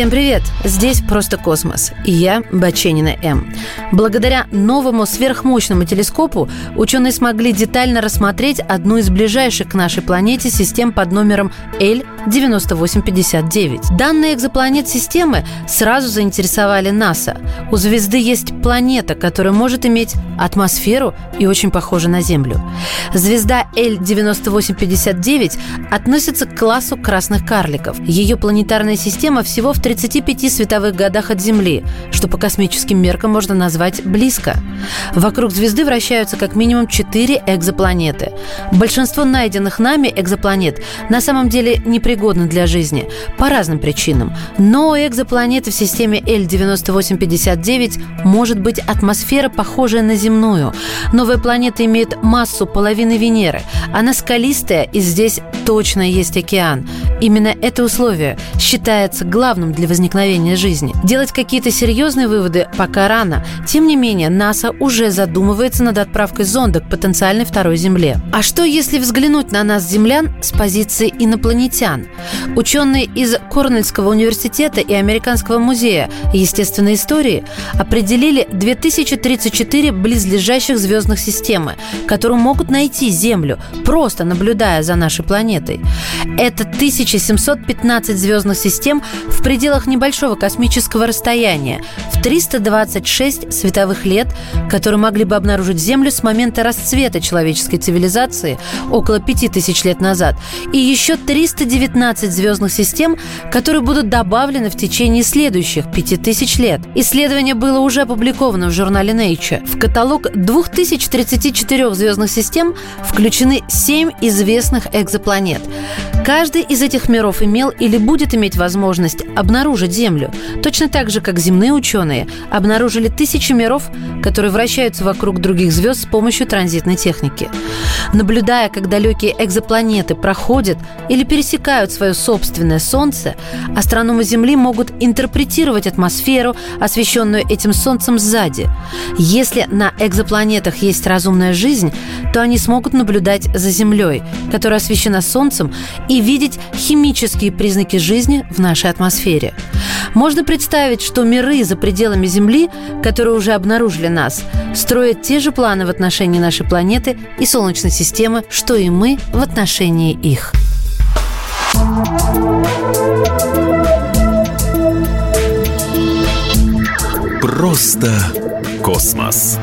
Всем привет! Здесь «Просто космос» и я, Баченина М. Благодаря новому сверхмощному телескопу ученые смогли детально рассмотреть одну из ближайших к нашей планете систем под номером L9859. Данные экзопланет системы сразу заинтересовали НАСА. У звезды есть планета, которая может иметь атмосферу и очень похожа на Землю. Звезда L9859 относится к классу красных карликов. Ее планетарная система всего в 35 световых годах от Земли, что по космическим меркам можно назвать близко. Вокруг звезды вращаются как минимум 4 экзопланеты. Большинство найденных нами экзопланет на самом деле непригодны для жизни по разным причинам. Но у экзопланеты в системе L9859 может быть атмосфера, похожая на земную. Новая планета имеет массу половины Венеры. Она скалистая, и здесь точно есть океан. Именно это условие считается главным для возникновения жизни. Делать какие-то серьезные выводы пока рано. Тем не менее, НАСА уже задумывается над отправкой зонда к потенциальной второй Земле. А что, если взглянуть на нас, землян, с позиции инопланетян? Ученые из Корнельского университета и Американского музея естественной истории определили 2034 близлежащих звездных системы, которые могут найти Землю, просто наблюдая за нашей планетой. Это 1715 звездных систем в пределах небольшого космического расстояния, в 326 световых лет, которые могли бы обнаружить Землю с момента расцвета человеческой цивилизации около 5000 лет назад, и еще 319 звездных систем, которые будут добавлены в течение следующих 5000 лет. Исследование было уже опубликовано в журнале Nature. В каталог 2034 звездных систем включены 7 известных экзопланет. Каждый из этих миров имел или будет иметь возможность обнаружить Землю, точно так же, как земные ученые обнаружили тысячи миров, которые вращаются вокруг других звезд с помощью транзитной техники. Наблюдая, как далекие экзопланеты проходят или пересекают свое собственное Солнце, астрономы Земли могут интерпретировать атмосферу, освещенную этим Солнцем сзади. Если на экзопланетах есть разумная жизнь, то они смогут наблюдать за Землей, которая освещена Солнцем, и видеть химические признаки жизни в нашей атмосфере. Можно представить, что миры за пределами Земли, которые уже обнаружили нас, строят те же планы в отношении нашей планеты и Солнечной системы, что и мы в отношении их. Просто космос.